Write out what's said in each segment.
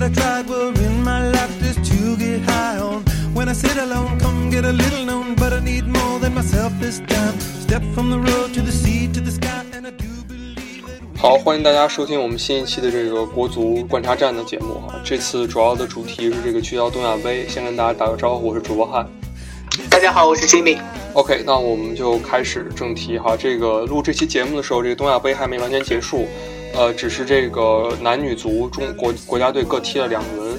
that I tried were in my life just to get high on. When I sit alone, come get a little known, but I need more than myself this time. Step from the road to the sea to the sky, and I do. 好，欢迎大家收听我们新一期的这个国足观察站的节目啊。这次主要的主题是这个聚焦东亚杯。先跟大家打个招呼，我是主播汉。大家好，我是 Jimmy。OK，那我们就开始正题哈。这个录这期节目的时候，这个东亚杯还没完全结束，呃，只是这个男女足中国国家队各踢了两轮。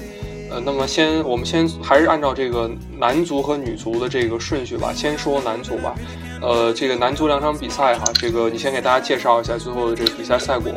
呃，那么先我们先还是按照这个男足和女足的这个顺序吧，先说男足吧。呃，这个男足两场比赛哈，这个你先给大家介绍一下最后的这个比赛赛果。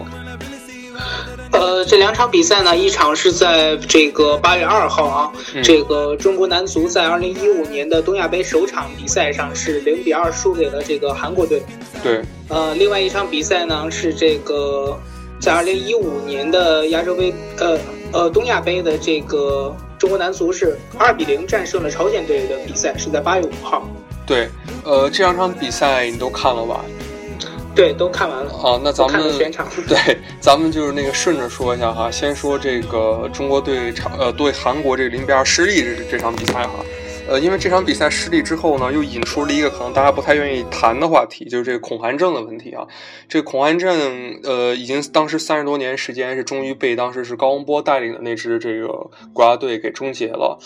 呃，这两场比赛呢，一场是在这个八月二号啊，嗯这个中国男足在二零一五年的东亚杯首场比赛上是零比二输给了这个韩国队。对，呃，另外一场比赛呢是这个在二零一五年的亚洲杯，呃呃东亚杯的这个中国男足是二比零战胜了朝鲜队的比赛，是在八月五号。对，呃，这两场比赛你都看了吧？对，都看完了。啊，那咱们了全场。对，咱们就是那个顺着说一下哈，先说这个中国队场呃对韩国这个零比二失利这这场比赛哈，呃，因为这场比赛失利之后呢，又引出了一个可能大家不太愿意谈的话题，就是这个恐韩症的问题啊。这个恐韩症呃，已经当时三十多年时间是终于被当时是高洪波带领的那支这个国家队给终结了，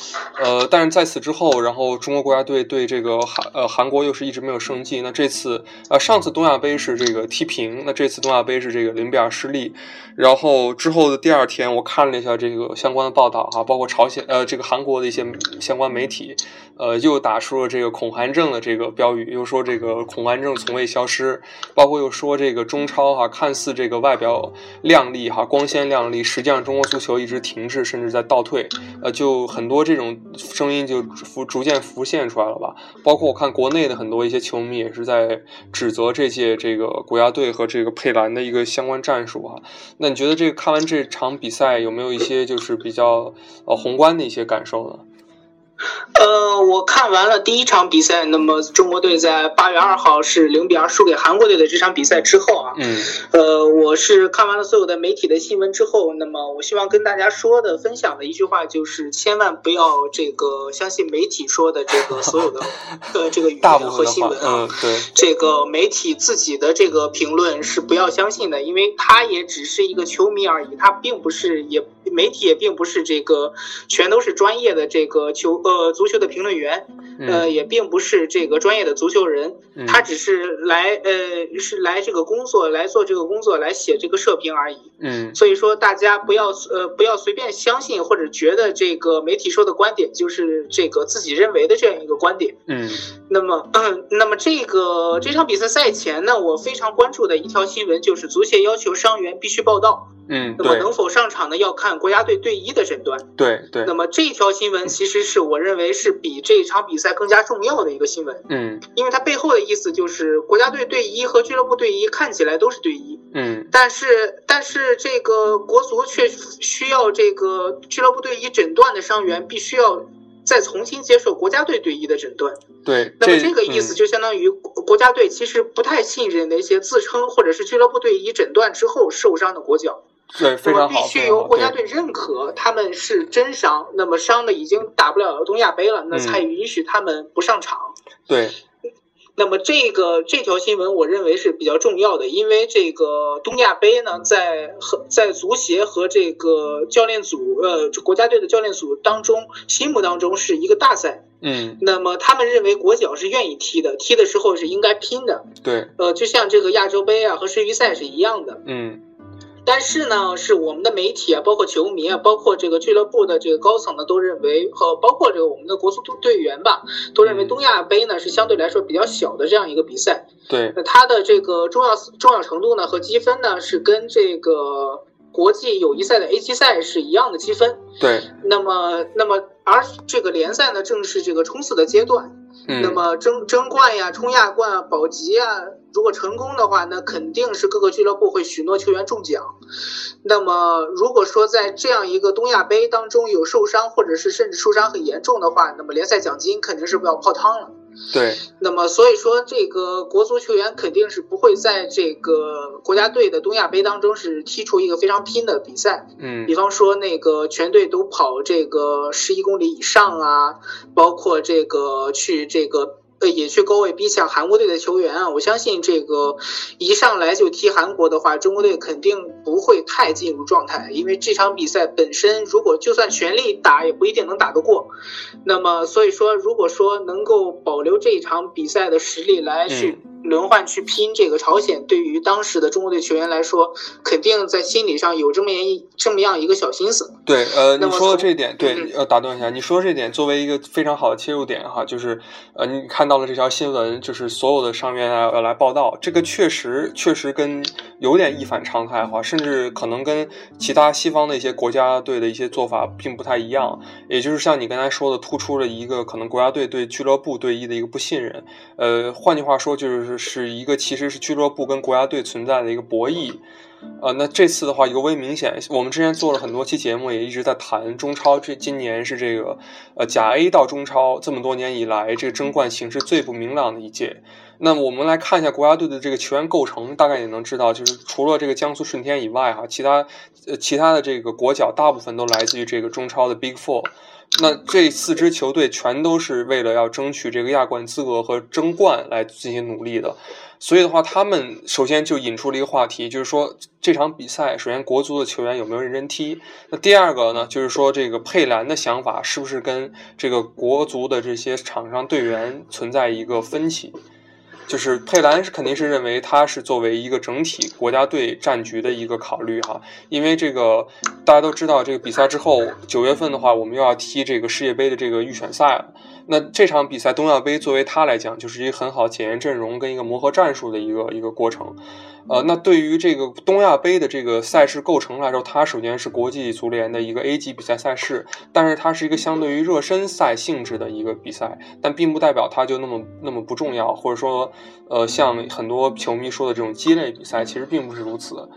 呃，但是在此之后，然后中国国家队对这个韩呃韩国又是一直没有胜绩。那这次呃上次东亚杯是这个踢平，那这次东亚杯是这个零比二失利。然后之后的第二天，我看了一下这个相关的报道哈，包括朝鲜呃这个韩国的一些相关媒体，呃又打出了这个恐韩症的这个标语，又说这个恐韩症从未消失，包括又说这个中超哈看似这个外表亮丽哈光鲜亮丽，实际上中国足球一直停滞，甚至在倒退。呃，就很多这种声音就浮逐渐浮现出来了吧。包括我看国内的很多一些球迷也是在指责这届这个国家队和这个佩兰的一个相关战术啊。那你觉得这个看完这场比赛有没有一些就是比较呃宏观的一些感受呢？呃，我看完了第一场比赛，那么中国队在八月二号是零比二输给韩国队的这场比赛之后啊，嗯呃，我是看完了所有的媒体的新闻之后，那么我希望跟大家说的、分享的一句话就是，千万不要这个相信媒体说的这个所有的 呃这个语言和新闻，啊。嗯，对，这个媒体自己的这个评论是不要相信的，因为他也只是一个球迷而已，他并不是也媒体也并不是这个全都是专业的这个球呃足球的评论员，呃嗯也并不是这个专业的足球人，嗯。他只是来呃是来这个工作来做这个工作来写这个社评而已。嗯。所以说大家不要呃不要随便相信或者觉得这个媒体说的观点就是这个自己认为的这样一个观点。嗯。那么，那么这个这场比赛赛前呢，我非常关注的一条新闻就是足协要求伤员必须报到，嗯，那么能否上场呢，要看国家队队医的诊断。对对。那，么这条新闻其实是我认为是比这场比赛更加重要的一个新闻，嗯。因为它背后的意思就是国家队队医和俱乐部队医看起来都是队医，嗯。但是但是这个国足却需要这个俱乐部队医诊断的伤员必须要再重新接受国家队队医的诊断。对，那么这个意思嗯。就相当于国国家队其实不太信任那些自称或者是俱乐部队医诊断之后受伤的国脚，对非常好，必须由国家队认可他们是真伤，那么伤的已经打不了东亚杯了，那嗯才允许他们不上场。对那么这个这条新闻我认为是比较重要的，因为这个东亚杯呢，在和在足协和这个教练组呃国家队的教练组当中，心目当中是一个大赛。嗯那么他们认为国脚是愿意踢的，踢的时候是应该拼的。对呃，就像这个亚洲杯啊和世预赛是一样的。嗯但是呢，是我们的媒体啊，包括球迷啊，包括这个俱乐部的这个高层呢，都认为和包括这个我们的国足队队员吧，都认为嗯东亚杯呢是相对来说比较小的这样一个比赛。对那它的这个重要重要程度呢和积分呢是跟这个国际友谊赛的 A 级赛是一样的积分。对，那么，那么而这个联赛呢正是这个冲刺的阶段。嗯那么争争冠呀、冲亚冠啊、保级啊，如果成功的话，那肯定是各个俱乐部会许诺球员中奖。那么如果说在这样一个东亚杯当中有受伤，或者是甚至受伤很严重的话，那么联赛奖金肯定是不要泡汤了。对，那么所以说这个国足球员肯定是不会在这个国家队的东亚杯当中是踢出一个非常拼的比赛。嗯比方说那个全队都跑这个十一公里以上啊，包括这个去这个。呃，也去高位逼抢韩国队的球员啊！我相信这个一上来就踢韩国的话，中国队肯定不会太进入状态，因为这场比赛本身如果就算全力打，也不一定能打得过。那么，所以说，如果说能够保留这一场比赛的实力来去轮换去拼这个朝鲜，对于当时的中国队球员来说，肯定在心理上有这么一这么样一个小心思。对，呃，你说的这一点，对嗯，呃，打断一下，你说这点作为一个非常好的切入点哈，就是呃，你看到了这条新闻，就是所有的上面要要来报道，这个确实确实跟有点一反常态哈，甚至可能跟其他西方的一些国家队的一些做法并不太一样，也就是像你刚才说的，突出了一个可能国家队对俱乐部队医的一个不信任，呃，换句话说就是是一个其实是俱乐部跟国家队存在的一个博弈。呃，那这次的话尤为明显。我们之前做了很多期节目，也一直在谈中超。这今年是这个呃甲 A 到中超这么多年以来，这个争冠形势最不明朗的一届。那我们来看一下国家队的这个球员构成，大概也能知道，就是除了这个江苏舜天以外，哈，其他呃其他的这个国脚大部分都来自于这个中超的 Big Four。那这四支球队全都是为了要争取这个亚冠资格和争冠来进行努力的。所以的话，他们首先就引出了一个话题，就是说这场比赛，首先国足的球员有没有认真踢？那第二个呢，就是说这个佩兰的想法是不是跟这个国足的这些场上队员存在一个分歧？就是佩兰是肯定是认为他是作为一个整体国家队战局的一个考虑哈，因为这个大家都知道，这个比赛之后九月份的话，我们又要踢这个世界杯的这个预选赛了。那这场比赛东亚杯作为他来讲，就是一个很好检验阵容跟一个磨合战术的一个一个过程。呃，那对于这个东亚杯的这个赛事构成来说，它首先是国际足联的一个 A 级比赛赛事，但是它是一个相对于热身赛性质的一个比赛，但并不代表它就那么那么不重要，或者说，呃，像很多球迷说的这种鸡肋比赛，其实并不是如此。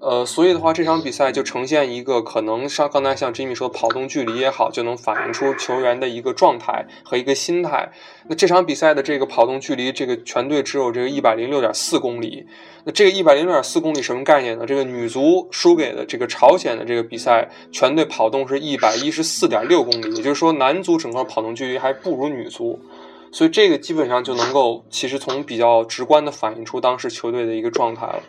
呃，所以的话，这场比赛就呈现一个可能像刚才像 Jimmy 说，跑动距离也好，就能反映出球员的一个状态和一个心态。那这场比赛的这个跑动距离，这个全队只有这个一百零六点四公里。那这个一百零六点四公里什么概念呢？这个女足输给的这个朝鲜的这个比赛，全队跑动是一百一十四点六公里，也就是说男足整个跑动距离还不如女足。所以这个基本上就能够，其实从比较直观的反映出当时球队的一个状态了。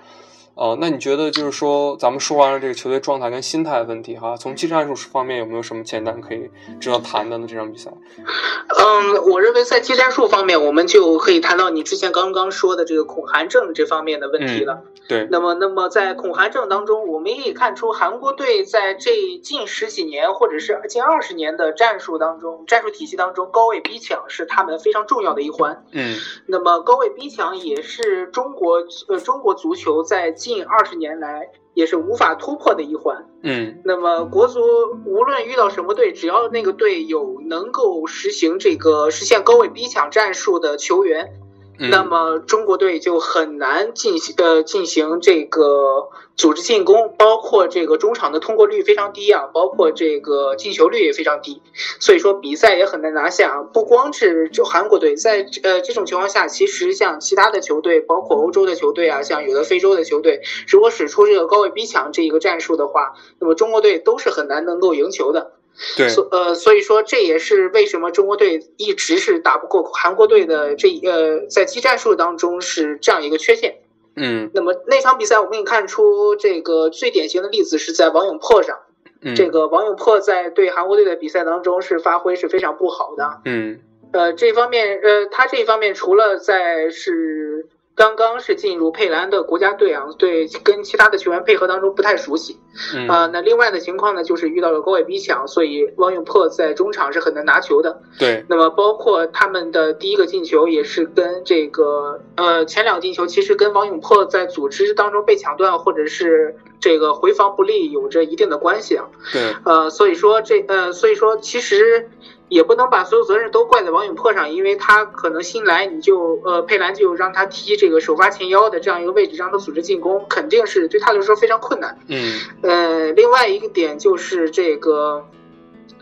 呃，那你觉得就是说，咱们说完了这个球队状态跟心态的问题哈，从技战术方面有没有什么简单可以值得谈的呢？这场比赛？嗯，我认为在技战术方面，我们就可以谈到你之前刚刚说的这个恐韩症这方面的问题了。对，那么，那么在恐韩症当中，我们也可以看出韩国队在这近十几年或者是近二十年的战术当中，战术体系当中，高位逼抢是他们非常重要的一环。嗯那么高位逼抢也是中国呃中国足球在近二十年来也是无法突破的一环。嗯那么国足无论遇到什么队，只要那个队有能够实行这个实现高位逼抢战术的球员，嗯，那么中国队就很难进行呃进行这个组织进攻，包括这个中场的通过率非常低啊，包括这个进球率也非常低，所以说比赛也很难拿下。不光是就韩国队，在呃这种情况下，其实像其他的球队，包括欧洲的球队啊，像有的非洲的球队，如果使出这个高位逼抢这一个战术的话，那么中国队都是很难能够赢球的。对，所呃，所以说这也是为什么中国队一直是打不过韩国队的这呃，在技战术当中是这样一个缺陷。嗯那么那场比赛我们可以看出，这个最典型的例子是在王永珀上。嗯，这个王永珀在对韩国队的比赛当中是发挥是非常不好的。嗯呃，这方面呃，他这一方面除了在是刚刚是进入佩兰的国家队啊，对跟其他的球员配合当中不太熟悉。嗯啊、那另外的情况呢，就是遇到了高位逼抢，所以王永珀在中场是很难拿球的。对，那么包括他们的第一个进球也是跟这个呃前两个进球其实跟王永珀在组织当中被抢断或者是这个回防不利有着一定的关系啊。对，呃，所以说这呃所以说其实也不能把所有责任都怪在王永珀上，因为他可能新来你就呃佩兰就让他踢这个首发前腰的这样一个位置，让他组织进攻，肯定是对他来说非常困难。嗯呃，另外一个点就是这个，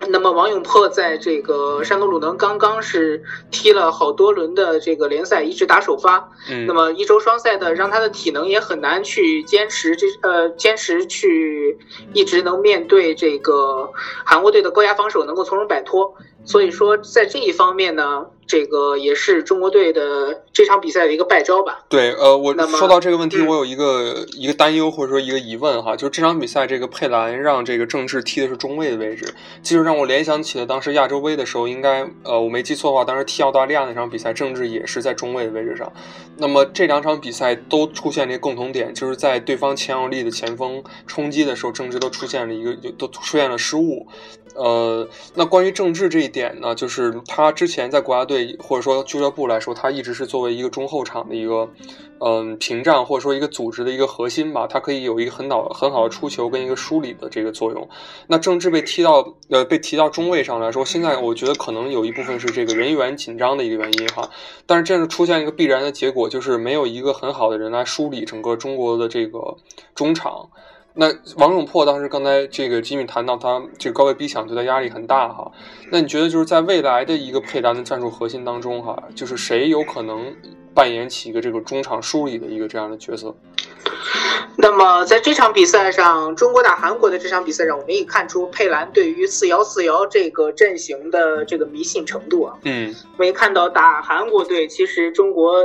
那么王永珀在这个山东鲁能刚刚是踢了好多轮的这个联赛，一直打首发。嗯，那么一周双赛的，让他的体能也很难去坚持这呃坚持去一直能面对这个韩国队的高压防守，能够从容摆脱。所以说，在这一方面呢，这个也是中国队的这场比赛的一个败招吧。对，呃，我说到这个问题，嗯我有一个一个担忧或者说一个疑问哈，就是这场比赛这个佩兰让这个郑智踢的是中卫的位置，其实让我联想起了当时亚洲杯的时候，应该呃我没记错的话，当时踢澳大利亚那场比赛，郑智也是在中卫的位置上。那么这两场比赛都出现了一个共同点，就是在对方强有力的前锋冲击的时候，郑智都出现了一个就都出现了失误。呃，那关于郑智这一点呢，就是他之前在国家队或者说俱乐部来说，他一直是作为一个中后场的一个嗯屏障或者说一个组织的一个核心吧，他可以有一个很好很好的出球跟一个梳理的这个作用。那郑智被踢到呃被提到中卫上来说，现在我觉得可能有一部分是这个人员紧张的一个原因哈，但是这样出现一个必然的结果，就是没有一个很好的人来梳理整个中国的这个中场。那王永珀当时刚才这个吉米谈到他这个高位逼抢对他压力很大哈，那你觉得就是在未来的一个佩兰的战术核心当中哈，就是谁有可能扮演起一个这个中场梳理的一个这样的角色？那么在这场比赛上，中国打韩国的这场比赛上，我们也看出佩兰对于四幺四幺这个阵型的这个迷信程度啊。嗯我们也看到打韩国队，其实中国，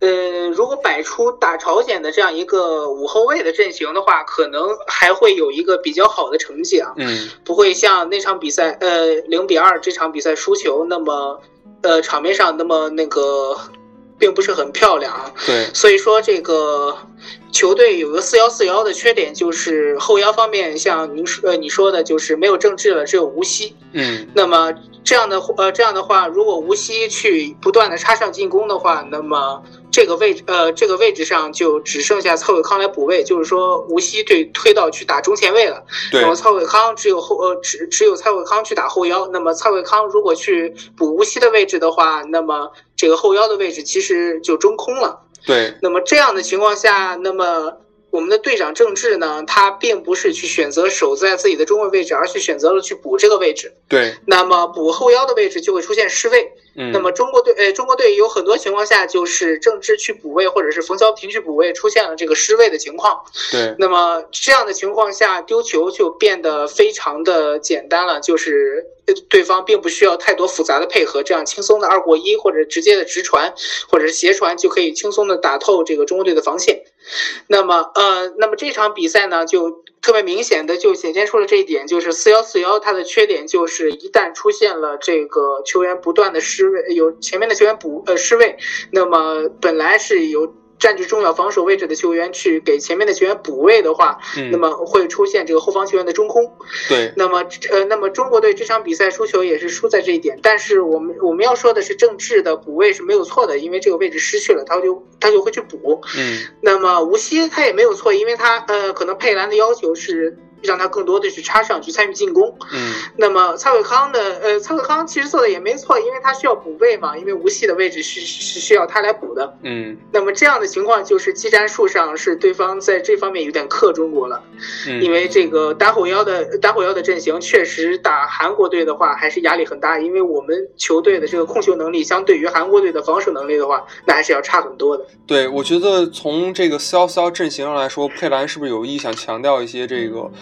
呃，如果摆出打朝鲜的这样一个五后卫的阵型的话，可能还会有一个比较好的成绩啊，嗯不会像那场比赛，呃，零比二这场比赛输球那么，呃，场面上那么那个，并不是很漂亮啊。对，所以说这个球队有个四幺四幺的缺点，就是后腰方面，像您说呃你说的，就是没有郑智了，只有吴曦。嗯那么这样的呃这样的话，如果吴曦去不断的插上进攻的话，那么这个位置呃这个位置上就只剩下蔡伟康来补位，就是说无锡队推到去打中前卫了。对那么蔡伟康只有后呃只只有蔡伟康去打后腰，那么蔡伟康如果去补无锡的位置的话，那么这个后腰的位置其实就中空了。对，那么这样的情况下，那么我们的队长郑智呢，他并不是去选择守在自己的中卫位置，而是选择了去补这个位置。对，那么补后腰的位置就会出现失位。嗯，那么中国队，呃，中国队有很多情况下就是郑智去补位，或者是冯潇霆去补位，出现了这个失位的情况。对，那么这样的情况下，丢球就变得非常的简单了，就是呃对方并不需要太多复杂的配合，这样轻松的二过一或者直接的直传或者是斜传就可以轻松的打透这个中国队的防线。那么呃，那么这场比赛呢，就特别明显的就显现出了这一点，就是四幺四幺它的缺点就是一旦出现了这个球员不断的失位，有前面的球员补呃失位，那么本来是有。占据重要防守位置的球员去给前面的球员补位的话，嗯，那么会出现这个后方球员的中空。对，那么呃，那么中国队这场比赛输球也是输在这一点。但是我们我们要说的是，郑智的补位是没有错的，因为这个位置失去了，他就他就会去补。嗯那么吴曦他也没有错，因为他呃可能佩兰的要求是让他更多的去插上去参与进攻。嗯那么蔡伟康的呃蔡伟康其实做的也没错，因为他需要补位嘛，因为无锡的位置是是需要他来补的。嗯那么这样的情况就是技战术上是对方在这方面有点克中国了。嗯，因为这个打火腰的打火腰的阵型确实打韩国队的话还是压力很大，因为我们球队的这个控球能力相对于韩国队的防守能力的话，那还是要差很多的。对，我觉得从这个四幺四幺阵型上来说，佩兰是不是有意想强调一些这个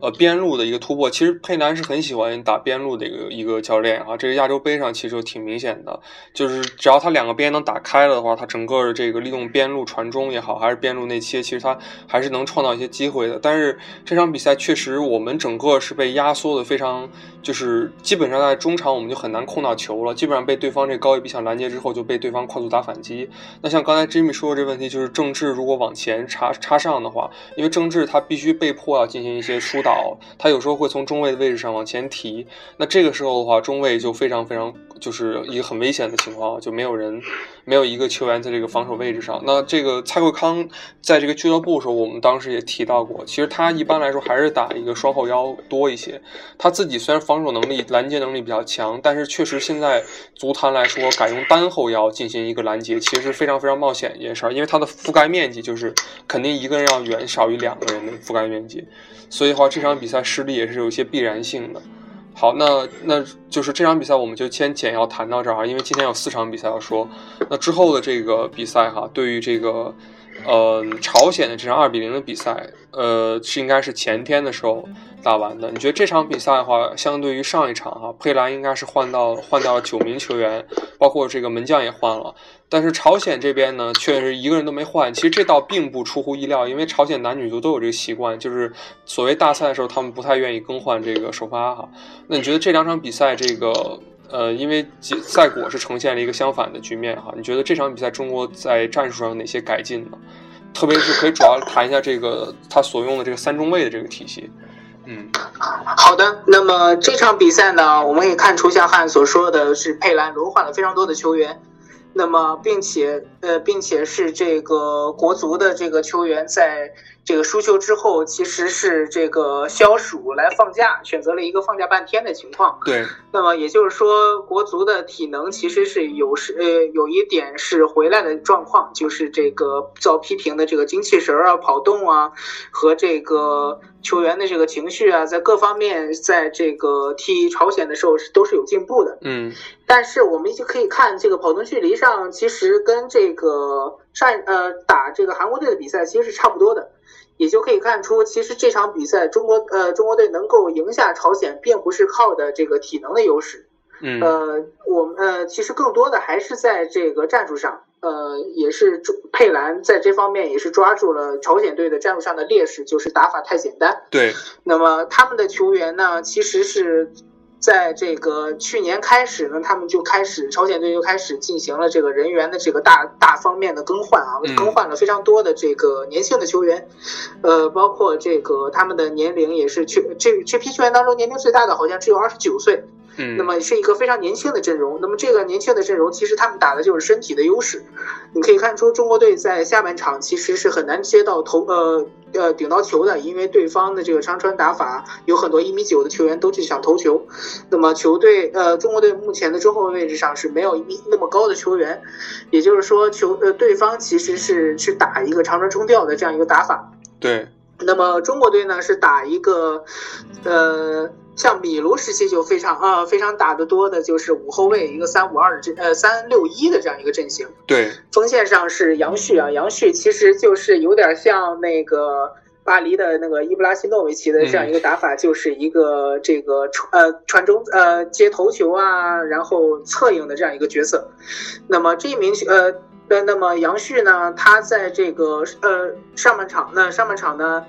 呃边路的一个突破？其实佩兰是很喜欢打边路的一个一个教练啊，这个亚洲杯上其实就挺明显的，就是只要他两个边能打开了的话，他整个的这个利用边路传中也好，还是边路内切，其实他还是能创造一些机会的。但是这场比赛确实我们整个是被压缩的非常，就是基本上在中场我们就很难控到球了，基本上被对方这高位逼抢拦截之后就被对方快速打反击。那像刚才 Jimmy 说的这问题，就是郑智如果往前插插上的话，因为郑智他必须被迫要进行一些疏导他有时候会从中卫的位置上往前提，那这个时候的话，中卫就非常非常就是一个很危险的情况，就没有人，没有一个球员在这个防守位置上。那这个蔡慧康在这个俱乐部的时候，我们当时也提到过，其实他一般来说还是打一个双后腰多一些。他自己虽然防守能力、拦截能力比较强，但是确实现在足坛来说，改用单后腰进行一个拦截，其实非常非常冒险一件事儿，因为他的覆盖面积就是肯定一个人要远少于两个人的覆盖面积，所以的话这场比赛失利也是有一些必然性的。好，那那就是这场比赛我们就先简要谈到这儿啊，因为今天有四场比赛要说。那之后的这个比赛哈，对于这个呃朝鲜的这场二比零的比赛，呃是应该是前天的时候。打完的，你觉得这场比赛的话，相对于上一场哈，佩兰应该是换到换掉了九名球员，包括这个门将也换了。但是朝鲜这边呢，却是一个人都没换。其实这倒并不出乎意料，因为朝鲜男女足都有这个习惯，就是所谓大赛的时候，他们不太愿意更换这个首发哈。那你觉得这两场比赛，这个呃，因为赛果是呈现了一个相反的局面哈，你觉得这场比赛中国在战术上有哪些改进呢？特别是可以主要谈一下这个他所用的这个三中卫的这个体系。嗯，好的。那么这场比赛呢，我们可以看出，像汉所说的是，佩兰轮换了非常多的球员。那么，并且呃，并且是这个国足的这个球员在。这个输球之后，其实是这个消暑来放假，选择了一个放假半天的情况。对，那么也就是说，国足的体能其实是有是呃有一点是回来的状况，就是这个遭批评的这个精气神啊、跑动啊，和这个球员的这个情绪啊，在各方面，在这个踢朝鲜的时候是都是有进步的。嗯，但是我们就可以看这个跑动距离上，其实跟这个上呃打这个韩国队的比赛其实是差不多的。也就可以看出，其实这场比赛中国呃中国队能够赢下朝鲜，并不是靠的这个体能的优势，嗯，呃，我们呃其实更多的还是在这个战术上，呃，也是佩兰在这方面也是抓住了朝鲜队的战术上的劣势，就是打法太简单。对，那么他们的球员呢，其实是。在这个去年开始呢，他们就开始朝鲜队就开始进行了这个人员的这个大大方面的更换啊，更换了非常多的这个年轻的球员，呃，包括这个他们的年龄也是去这这批球员当中年龄最大的好像只有二十九岁。嗯，那么是一个非常年轻的阵容。那么这个年轻的阵容，其实他们打的就是身体的优势。你可以看出，中国队在下半场其实是很难接到头呃呃顶到球的，因为对方的这个长传打法有很多一米九的球员都去想投球。那么球队呃中国队目前的中后卫位置上是没有一米那么高的球员，也就是说球呃对方其实是去打一个长传冲吊的这样一个打法。对。那么中国队呢是打一个呃。像米卢时期就非常啊非常打得多的，就是五后卫一个三五二的阵呃三六一的这样一个阵型。对，锋线上是杨旭啊，杨旭其实就是有点像那个巴黎的那个伊布拉希诺维奇的这样一个打法，就是一个这个传呃传中呃接头球啊，然后策应的这样一个角色。那么这一名呃呃，那么杨旭呢，他在这个呃上半场那上半场呢。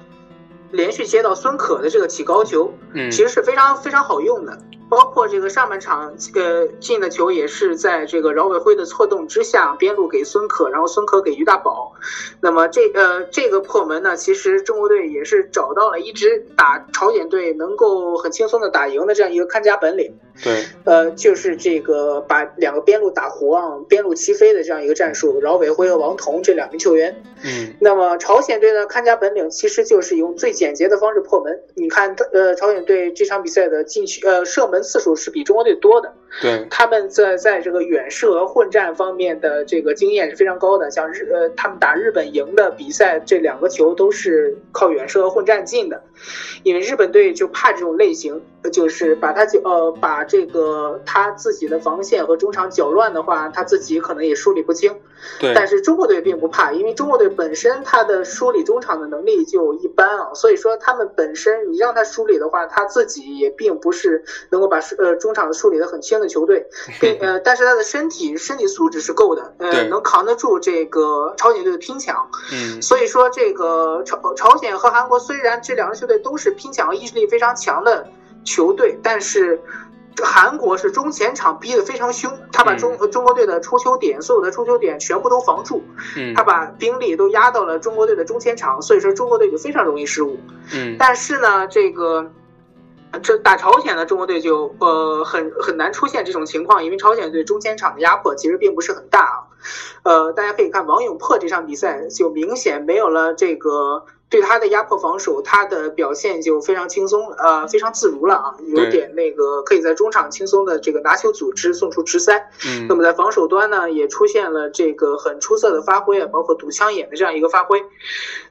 连续接到孙可的这个起高球，嗯，其实是非常非常好用的。包括这个上半场，呃，进的球也是在这个饶伟辉的错动之下，边路给孙可，然后孙可给于大宝。那么这呃这个破门呢，其实中国队也是找到了一支打朝鲜队能够很轻松的打赢的这样一个看家本领。对，呃，就是这个把两个边路打活啊，边路齐飞的这样一个战术。饶伟辉和王彤这两名球员。嗯。那么朝鲜队呢，看家本领其实就是用最简洁的方式破门。你看，呃，朝鲜队这场比赛的禁区呃射门。次数是比中国队多的，对，他们在在这个远射和混战方面的这个经验是非常高的。像日呃，他们打日本赢的比赛，这两个球都是靠远射和混战进的，因为日本队就怕这种类型。就是把他就呃把这个他自己的防线和中场搅乱的话，他自己可能也梳理不清。对。但是中国队并不怕，因为中国队本身他的梳理中场的能力就一般啊，所以说他们本身你让他梳理的话，他自己也并不是能够把呃中场梳理的很清的球队，并呃但是他的身体身体素质是够的，呃能扛得住这个朝鲜队的拼抢。嗯。所以说这个朝朝鲜和韩国虽然这两个球队都是拼抢和意志力非常强的。球队，但是韩国是中前场逼得非常凶，他把中中国队的出球点，所有的出球点全部都防住，他把兵力都压到了中国队的中前场，所以说中国队就非常容易失误。嗯，但是呢，这个这打朝鲜的中国队就呃很很难出现这种情况，因为朝鲜队中前场的压迫其实并不是很大啊。呃，大家可以看王永珀这场比赛，就明显没有了这个。对他的压迫防守，他的表现就非常轻松，呃，非常自如了啊，有点那个可以在中场轻松的这个拿球组织，送出直塞。嗯，那么在防守端呢，也出现了这个很出色的发挥啊，包括堵枪眼的这样一个发挥。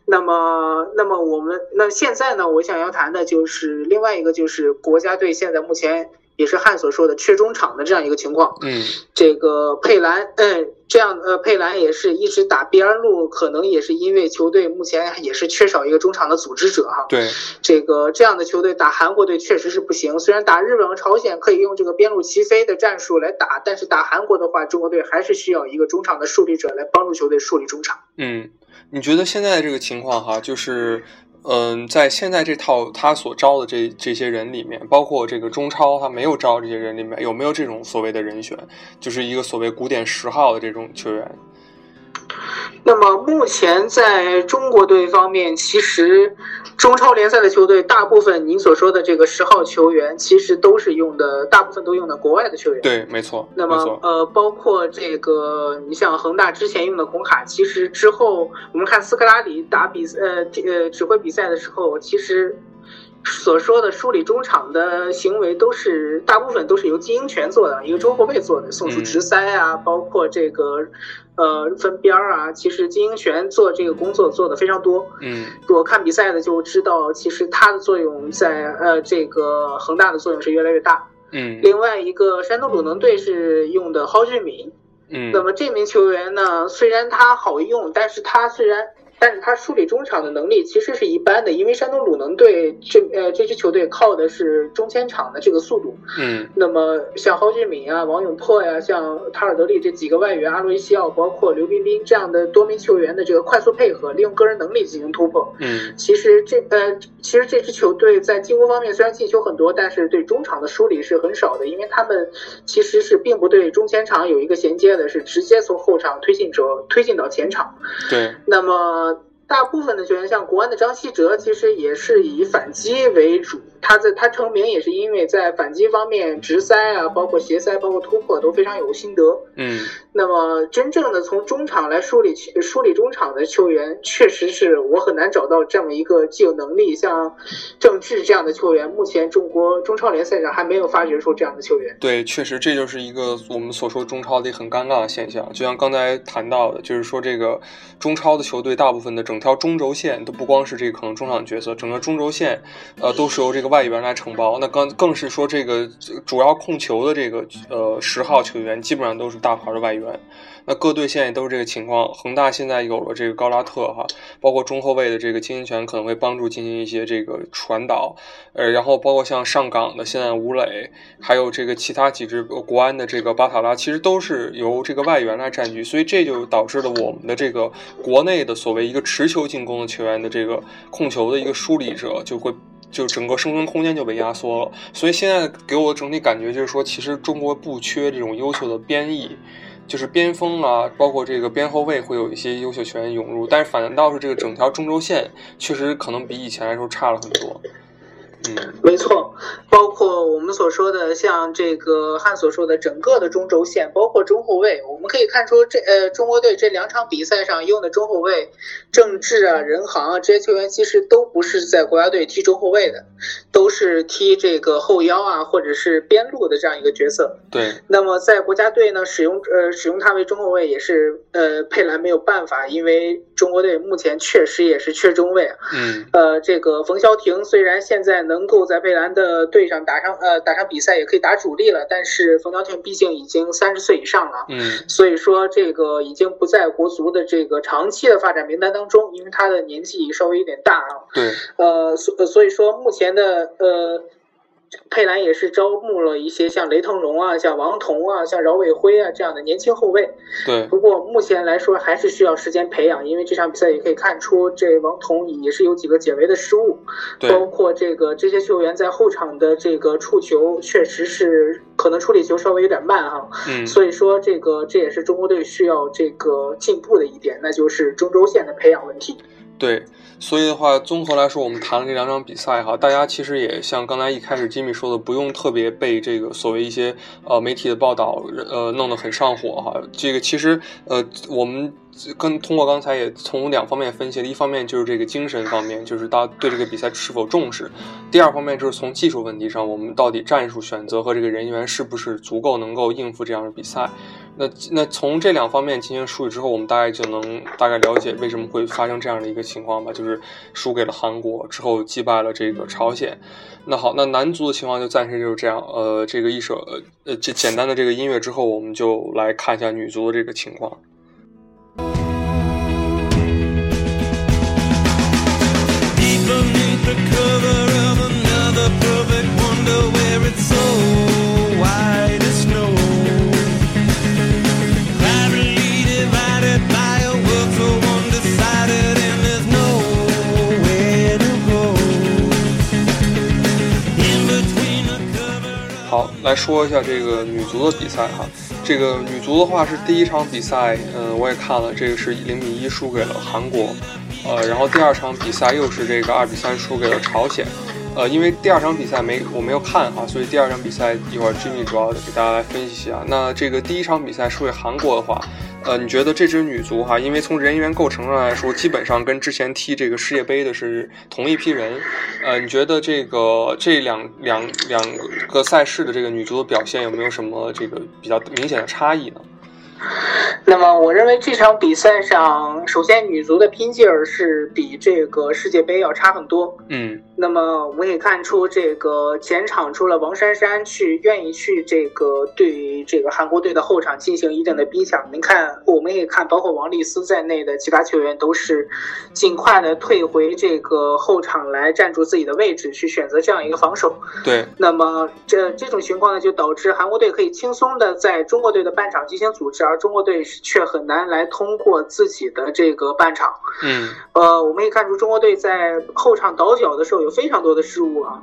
那么，那么我们那现在呢，我想要谈的就是另外一个，就是国家队现在目前。也是汉所说的缺中场的这样一个情况。嗯，这个佩兰，嗯，这样呃，佩兰也是一直打边路，可能也是因为球队目前也是缺少一个中场的组织者哈。对，这个这样的球队打韩国队确实是不行。虽然打日本和朝鲜可以用这个边路齐飞的战术来打，但是打韩国的话，中国队还是需要一个中场的树立者来帮助球队树立中场。嗯，你觉得现在这个情况哈，就是。嗯，在现在这套他所招的这这些人里面，包括这个中超他没有招这些人里面，有没有这种所谓的人选，就是一个所谓古典十号的这种球员？那么目前在中国队方面，其实中超联赛的球队大部分您所说的这个十号球员，其实都是用的，大部分都用的国外的球员。对，没错。那么呃，包括这个，你像恒大之前用的孔卡，其实之后我们看斯科拉里打比呃呃指挥比赛的时候，其实所说的梳理中场的行为，都是大部分都是由金英权做的，一个中后卫做的，送出直塞啊，包括这个。呃，分边儿啊，其实金英权做这个工作做的非常多。嗯，我看比赛的就知道，其实他的作用在呃这个恒大的作用是越来越大。嗯，另外一个山东鲁能队是用的蒿俊闵。嗯，那么这名球员呢，虽然他好用，但是他虽然。但是他梳理中场的能力其实是一般的，因为山东鲁能队这呃这支球队靠的是中前场的这个速度。嗯，那么像蒿俊闵啊、王永珀呀、像塔尔德利这几个外援，阿罗伊西奥包括刘彬彬这样的多名球员的这个快速配合，利用个人能力进行突破。嗯，其实这呃其实这支球队在进攻方面虽然进球很多，但是对中场的梳理是很少的，因为他们其实是并不对中前场有一个衔接的，是直接从后场推进者推进到前场。对，那么。大部分的球员，像国安的张稀哲，其实也是以反击为主。他在他成名也是因为在反击方面直塞啊，包括斜塞，包括突破都非常有心得。嗯，那么真正的从中场来梳理梳理中场的球员，确实是我很难找到这么一个既有能力像郑智这样的球员。目前中国中超联赛上还没有发掘出这样的球员。对，确实这就是一个我们所说中超的很尴尬的现象。就像刚才谈到的，就是说这个中超的球队大部分的整条中轴线都不光是这个可能中场角色，整个中轴线呃都是由这个。外援来承包，那更更是说这个主要控球的这个呃十号球员基本上都是大牌的外援。那各队现在都是这个情况。恒大现在有了这个高拉特哈，包括中后卫的这个金英权可能会帮助进行一些这个传导，呃，然后包括像上港的现在吴磊，还有这个其他几支国安的这个巴塔拉，其实都是由这个外援来占据，所以这就导致了我们的这个国内的所谓一个持球进攻的球员的这个控球的一个梳理者就会。就整个生存空间就被压缩了，所以现在给我的整体感觉就是说，其实中国不缺这种优秀的编译，就是边锋啊，包括这个边后卫会有一些优秀球员涌入，但是反倒是这个整条中轴线确实可能比以前来说差了很多。嗯，没错，包括我们所说的，像这个汉所说的整个的中轴线，包括中后卫，我们可以看出这呃中国队这两场比赛上用的中后卫郑智啊、任航啊这些球员，其实都不是在国家队踢中后卫的，都是踢这个后腰啊或者是边路的这样一个角色。对。那么在国家队呢，使用呃使用他为中后卫也是呃佩兰没有办法，因为中国队目前确实也是缺中卫啊。嗯。呃，这个冯潇霆虽然现在。能够在蔚蓝的队上打上呃打上比赛，也可以打主力了。但是冯潇霆毕竟已经三十岁以上了，嗯，所以说这个已经不在国足的这个长期的发展名单当中，因为他的年纪稍微有点大啊。对，呃，所所以说目前的呃。佩兰也是招募了一些像雷腾龙啊、像王彤啊、像饶伟辉啊这样的年轻后卫。对。不过目前来说还是需要时间培养，因为这场比赛也可以看出，这王彤也是有几个解围的失误，包括这个这些球员在后场的这个触球确实是可能处理球稍微有点慢哈。嗯。所以说这个这也是中国队需要这个进步的一点，那就是中轴线的培养问题。对。所以的话，综合来说，我们谈了这两场比赛哈，大家其实也像刚才一开始吉米说的，不用特别被这个所谓一些呃媒体的报道呃弄得很上火哈。这个其实呃我们跟通过刚才也从两方面分析，一方面就是这个精神方面，就是大家对这个比赛是否重视；第二方面就是从技术问题上，我们到底战术选择和这个人员是不是足够能够应付这样的比赛。那那从这两方面进行梳理之后，我们大概就能大概了解为什么会发生这样的一个情况吧，就是输给了韩国之后击败了这个朝鲜。那好，那男足的情况就暂时就是这样。呃，这个一首呃这简单的这个音乐之后，我们就来看一下女足的这个情况。来说一下这个女足的比赛哈，这个女足的话是第一场比赛，嗯，我也看了，这个是零比一输给了韩国，呃，然后第二场比赛又是这个二比三输给了朝鲜，呃，因为第二场比赛没我没有看哈，所以第二场比赛一会儿 Jimmy 主要给大家来分析一下。那这个第一场比赛输给韩国的话。呃，你觉得这支女足哈，因为从人员构成上来说，基本上跟之前踢这个世界杯的是同一批人。呃，你觉得这个这两两两个赛事的这个女足的表现有没有什么这个比较明显的差异呢？那么，我认为这场比赛上，首先女足的拼劲儿是比这个世界杯要差很多。嗯。那么，我们也看出这个前场除了王珊珊去愿意去这个对这个韩国队的后场进行一定的逼抢。您看，我们也看，包括王丽斯在内的其他球员都是尽快的退回这个后场来站住自己的位置，去选择这样一个防守。对。那么，这这种情况呢，就导致韩国队可以轻松的在中国队的半场进行组织。而中国队却很难来通过自己的这个半场。嗯，呃，我们也看出中国队在后场倒脚的时候非常多的失误啊。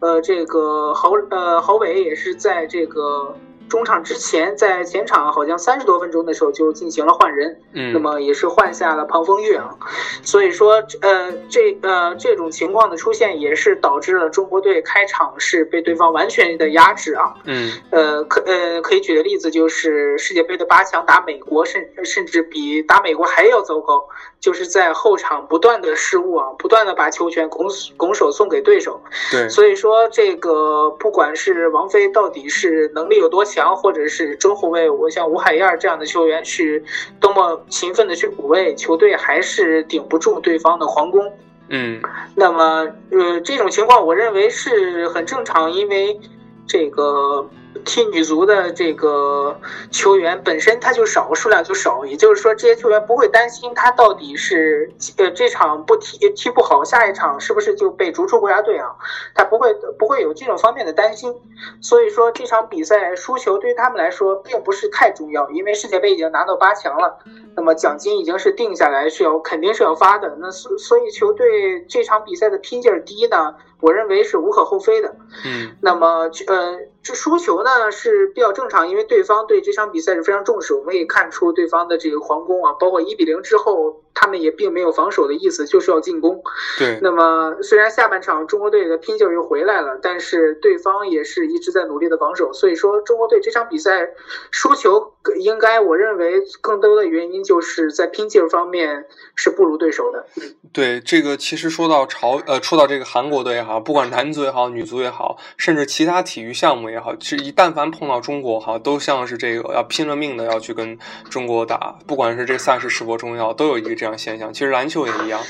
呃，这个郝呃郝伟也是在这个。中场之前，在前场好像三十多分钟的时候就进行了换人，嗯，那么也是换下了庞峰岳啊，所以说，呃，这呃这种情况的出现，也是导致了中国队开场是被对方完全的压制啊，嗯，呃，可呃可以举的例子就是世界杯的八强打美国，甚甚至比打美国还要糟糕。就是在后场不断的失误啊，不断的把球权拱拱手送给对手。对，所以说这个不管是王菲到底是能力有多强，或者是中后卫，我像吴海燕这样的球员是多么勤奋的去补位，球队还是顶不住对方的狂攻。嗯，那么呃这种情况我认为是很正常，因为这个。踢女足的这个球员本身他就少，数量就少，也就是说这些球员不会担心他到底是呃这场不踢踢不好，下一场是不是就被逐出国家队啊？他不会不会有这种方面的担心，所以说这场比赛输球对于他们来说并不是太重要，因为世界杯已经拿到八强了，那么奖金已经是定下来是要肯定是要发的，那所所以球队这场比赛的拼劲儿低呢，我认为是无可厚非的。嗯，那么呃。这输球呢是比较正常，因为对方对这场比赛是非常重视。我们也看出对方的这个皇宫啊，包括一比零之后，他们也并没有防守的意思，就是要进攻。对。那么虽然下半场中国队的拼劲又回来了，但是对方也是一直在努力的防守。所以说中国队这场比赛输球，应该我认为更多的原因就是在拼劲方面是不如对手的。对这个，其实说到朝呃，说到这个韩国队也好，不管男足也好，女足也好，甚至其他体育项目也好，其实一但凡碰到中国哈，都像是这个要拼了命的要去跟中国打，不管是这赛事是否重要，都有一个这样现象。其实篮球也一样。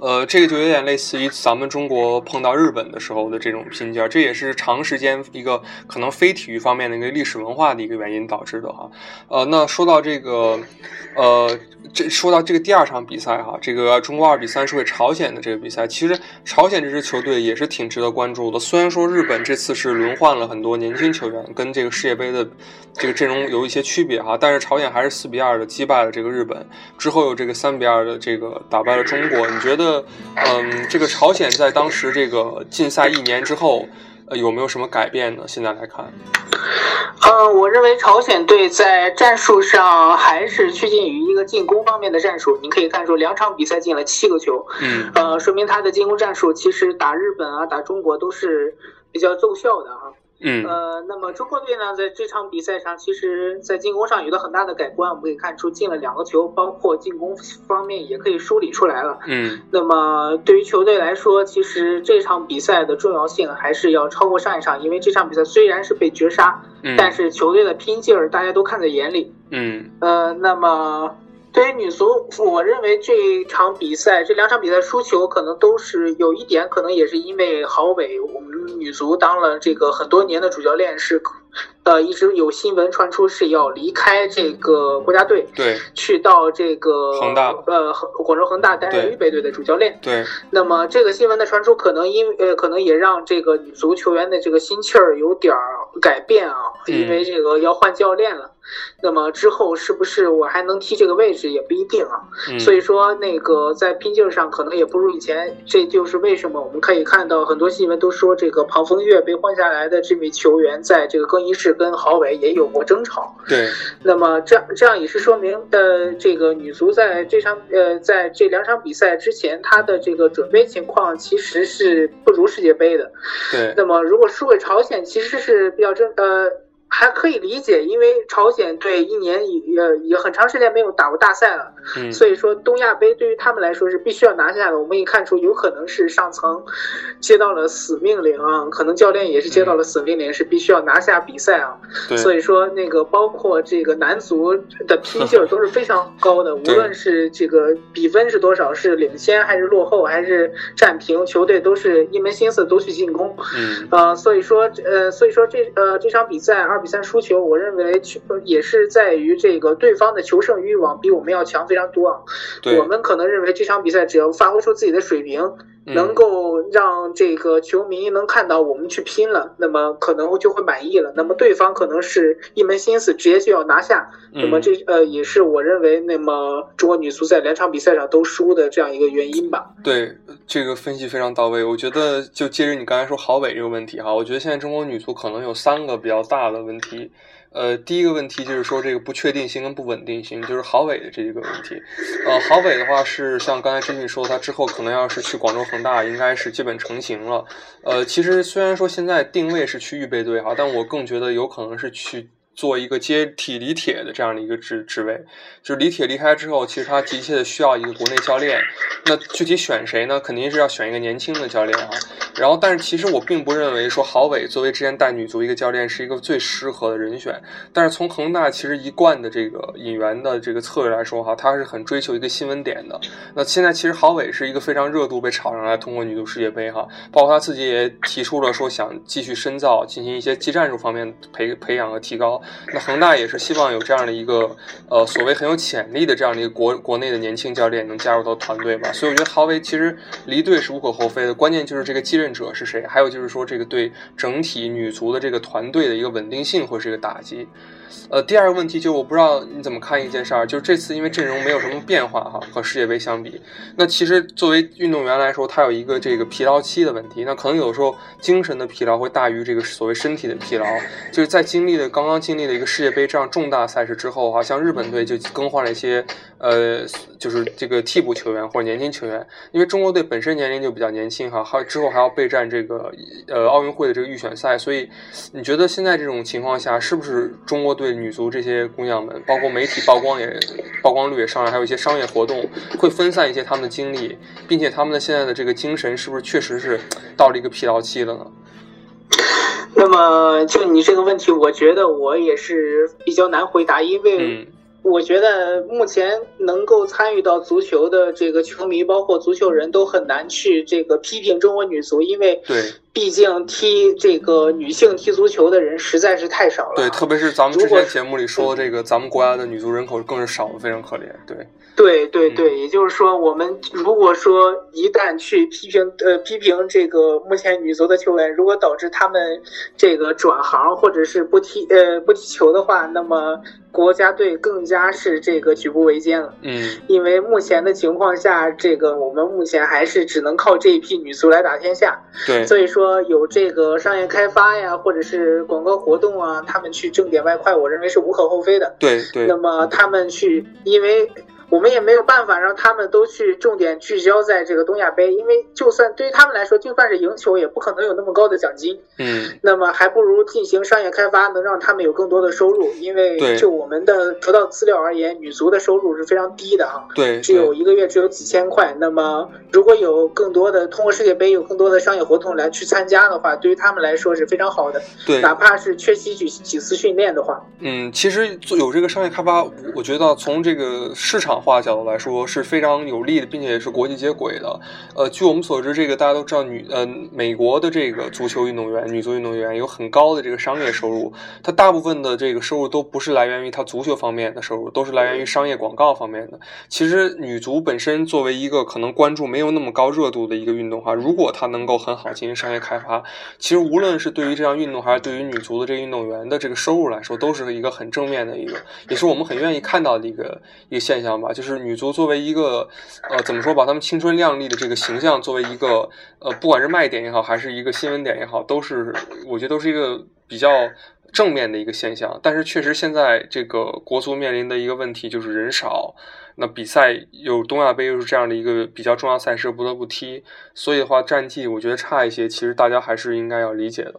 呃，这个就有点类似于咱们中国碰到日本的时候的这种拼劲儿，这也是长时间一个可能非体育方面的一个历史文化的一个原因导致的哈。呃，那说到这个，呃，这说到这个第二场比赛哈，这个中国二比三输给朝鲜的这个比赛，其实朝鲜这支球队也是挺值得关注的。虽然说日本这次是轮换了很多年轻球员，跟这个世界杯的这个阵容有一些区别哈，但是朝鲜还是四比二的击败了这个日本，之后又这个三比二的这个打败了中国。你觉得？嗯，这个朝鲜在当时这个禁赛一年之后，呃，有没有什么改变呢？现在来看，嗯，我认为朝鲜队在战术上还是趋近于一个进攻方面的战术。你可以看出两场比赛进了七个球，嗯，呃，说明他的进攻战术其实打日本啊、打中国都是比较奏效的啊。嗯呃，那么中国队呢，在这场比赛上，其实在进攻上有了很大的改观，我们可以看出进了两个球，包括进攻方面也可以梳理出来了。嗯那么对于球队来说，其实这场比赛的重要性还是要超过上一场，因为这场比赛虽然是被绝杀，嗯，但是球队的拼劲儿大家都看在眼里。嗯呃，那么对于女足，我认为这场比赛这两场比赛输球，可能都是有一点，可能也是因为郝伟，我们女足当了这个很多年的主教练，是呃一直有新闻传出是要离开这个国家队，对去到这个恒大呃广州恒大担任预备队的主教练。对那么这个新闻的传出，可能因呃，可能也让这个女足球员的这个心气儿有点儿改变啊，嗯因为这个要换教练了。那么之后是不是我还能踢这个位置也不一定啊。嗯所以说那个在拼劲儿上可能也不如以前，这就是为什么我们可以看到很多新闻都说这个庞峰月被换下来的这位球员在这个更衣室跟郝伟也有过争吵。对那么这样这样也是说明，呃，这个女足在这场呃在这两场比赛之前，她的这个准备情况其实是不如世界杯的。对那么如果输给朝鲜，其实是比较正呃。还可以理解，因为朝鲜队一年也呃也很长时间没有打过大赛了，嗯所以说东亚杯对于他们来说是必须要拿下的。我们可以看出，有可能是上层接到了死命令啊，可能教练也是接到了死命令，是必须要拿下比赛啊。对所以说，那个包括这个男足的拼劲儿都是非常高的，无论是这个比分是多少，是领先还是落后还是战平，球队都是一门心思都去进攻。嗯呃，所以说，呃，所以说这呃这场比赛二比赛输球，我认为球也是在于这个对方的求胜欲望比我们要强非常多啊。我们可能认为这场比赛只要发挥出自己的水平，嗯能够让这个球迷能看到我们去拼了，那么可能就会满意了。那么对方可能是一门心思直接就要拿下，那么嗯这呃也是我认为那么中国女足在两场比赛上都输的这样一个原因吧。对，这个分析非常到位。我觉得就接着你刚才说郝伟这个问题哈，我觉得现在中国女足可能有三个比较大的问题。呃，第一个问题就是说这个不确定性跟不稳定性，就是郝伟的这个问题。呃，郝伟的话是像刚才甄俊说，他之后可能要是去广州恒大，应该是基本成型了。呃，其实虽然说现在定位是去预备队哈，但我更觉得有可能是去。做一个接替李铁的这样的一个职职位，就是李铁离开之后，其实他急切的需要一个国内教练。那具体选谁呢？肯定是要选一个年轻的教练啊。然后，但是其实我并不认为说郝伟作为之前带女足一个教练是一个最适合的人选。但是从恒大其实一贯的这个引援的这个策略来说哈，他是很追求一个新闻点的。那现在其实郝伟是一个非常热度被炒上来，通过女足世界杯哈，包括他自己也提出了说想继续深造，进行一些技战术方面培培养和提高。那恒大也是希望有这样的一个呃所谓很有潜力的这样的一个国国内的年轻教练能加入到团队吧。所以我觉得郝伟其实离队是无可厚非的，关键就是这个继任者是谁，还有就是说这个对整体女足的这个团队的一个稳定性会是一个打击。呃，第二个问题就是我不知道你怎么看一件事儿，就是这次因为阵容没有什么变化哈，和世界杯相比，那其实作为运动员来说，他有一个这个疲劳期的问题，那可能有时候精神的疲劳会大于这个所谓身体的疲劳，就是在经历了刚刚经历了一个世界杯这样重大赛事之后哈，像日本队就更换了一些呃，就是这个替补球员或者年轻球员，因为中国队本身年龄就比较年轻哈，还之后还要备战这个呃奥运会的这个预选赛，所以你觉得现在这种情况下，是不是中国队女足这些姑娘们，包括媒体曝光也曝光率也上来，还有一些商业活动，会分散一些他们的精力，并且他们的现在的这个精神是不是确实是到了一个疲劳期了呢？那么就你这个问题，我觉得我也是比较难回答，因为嗯我觉得目前能够参与到足球的这个球迷，包括足球人都很难去这个批评中国女足，因为对毕竟踢这个女性踢足球的人实在是太少了。对，特别是咱们之前节目里说这个，咱们国家的女足人口更是少的非常可怜。对，对对嗯对，也就是说，我们如果说一旦去批评呃批评这个目前女足的球员，如果导致他们这个转行或者是不踢呃不踢球的话，那么国家队更加是这个举步维艰了。嗯因为目前的情况下，这个我们目前还是只能靠这一批女足来打天下。对所以说有这个商业开发呀，或者是广告活动啊，他们去挣点外快，我认为是无可厚非的。对对那么他们去，因为我们也没有办法让他们都去重点聚焦在这个东亚杯，因为就算对于他们来说，就算是赢球，也不可能有那么高的奖金。嗯，那么还不如进行商业开发，能让他们有更多的收入。因为就我们的得到资料而言，女足的收入是非常低的哈，对，只有一个月只有几千块。那么如果有更多的通过世界杯有更多的商业活动来去参加的话，对于他们来说是非常好的。对，哪怕是缺席几几次训练的话，嗯，其实有这个商业开发，我觉得从这个市场化角度来说是非常有利的，并且也是国际接轨的。呃，据我们所知，这个大家都知道，女呃美国的这个足球运动员、女足运动员有很高的这个商业收入，它大部分的这个收入都不是来源于它足球方面的收入，都是来源于商业广告方面的。其实女足本身作为一个可能关注没有那么高热度的一个运动哈，如果它能够很好进行商业开发，其实无论是对于这项运动还是对于女足的这个运动员的这个收入来说，都是一个很正面的一个，也是我们很愿意看到的一个一个现象吧。就是女足作为一个呃怎么说把她们青春靓丽的这个形象作为一个呃不管是卖点也好，还是一个新闻点也好，都是我觉得都是一个比较正面的一个现象。但是确实现在这个国足面临的一个问题就是人少，那比赛有东亚杯又是这样的一个比较重要赛事不得不踢，所以的话战绩我觉得差一些，其实大家还是应该要理解的。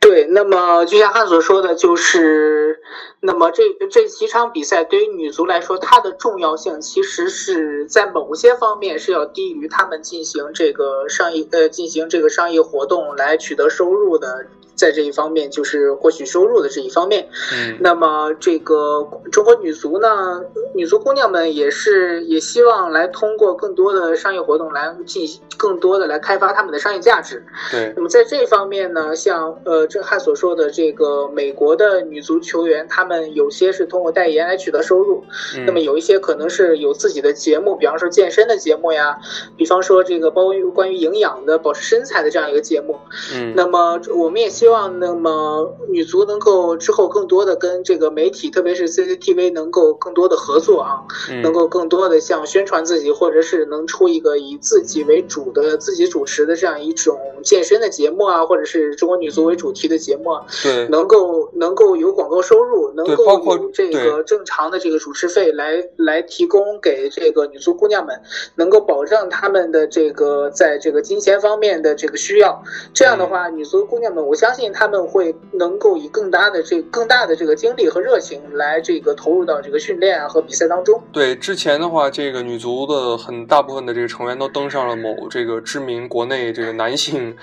对，那么就像汉所说的，就是那么这这几场比赛对于女足来说，它的重要性其实是在某些方面是要低于他们进行这个商业呃进行这个商业活动来取得收入的。在这一方面，就是获取收入的这一方面。嗯，那么这个中国女足呢，女足姑娘们也是也希望来通过更多的商业活动来进行更多的来开发他们的商业价值。对。那么在这方面呢，像呃郑汉所说的这个美国的女足球员，他们有些是通过代言来取得收入。嗯。那么有一些可能是有自己的节目，比方说健身的节目呀，比方说这个包于关于营养的、保持身材的这样一个节目。嗯。那么我们也希。希望那么女足能够之后更多的跟这个媒体，特别是 CCTV 能够更多的合作啊，能够更多的像宣传自己，或者是能出一个以自己为主的、自己主持的这样一种健身的节目啊，或者是中国女足为主题的节目，对，能够能够有广告收入，能够有这个正常的这个主持费来来提供给这个女足姑娘们，能够保证她们的这个在这个金钱方面的这个需要。这样的话，女足姑娘们，我相信。信他们会能够以更大的这更大的这个精力和热情来这个投入到这个训练啊和比赛当中。对，之前的话，这个女足的很大部分的这个成员都登上了某这个知名国内这个男性。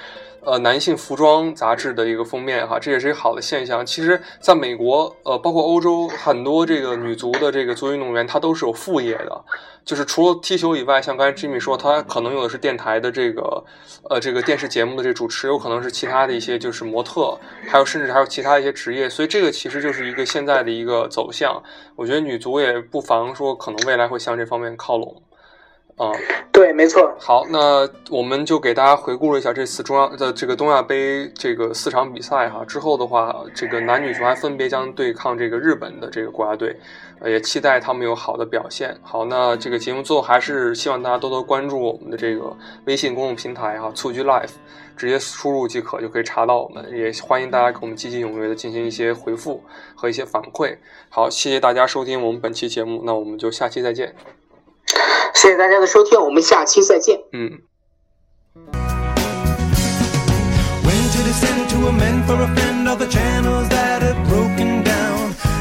呃，男性服装杂志的一个封面哈，这也是一个好的现象。其实，在美国，呃，包括欧洲，很多这个女足的这个足球运动员，她都是有副业的，就是除了踢球以外，像刚才 Jimmy 说，她可能有的是电台的这个，呃，这个电视节目的这主持，有可能是其他的一些就是模特，还有甚至还有其他一些职业。所以这个其实就是一个现在的一个走向。我觉得女足也不妨说，可能未来会向这方面靠拢。啊，对，没错。好，那我们就给大家回顾了一下这次中央的这个东亚杯这个四场比赛哈。之后的话，这个男女足还分别将对抗这个日本的这个国家队，也期待他们有好的表现。好，那这个节目最后还是希望大家多多关注我们的这个微信公众平台哈，蹴鞠 Life，直接输入即可就可以查到我们。也欢迎大家给我们积极踊跃的进行一些回复和一些反馈。好，谢谢大家收听我们本期节目，那我们就下期再见。谢谢大家的收听，我们下期再见。嗯。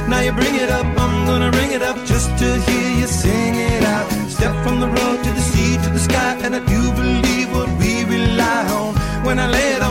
Now you bring it up, I'm gonna ring it up just to hear you sing it out. Step from the road to the sea to the sky, and I do believe what we rely on. When I lay it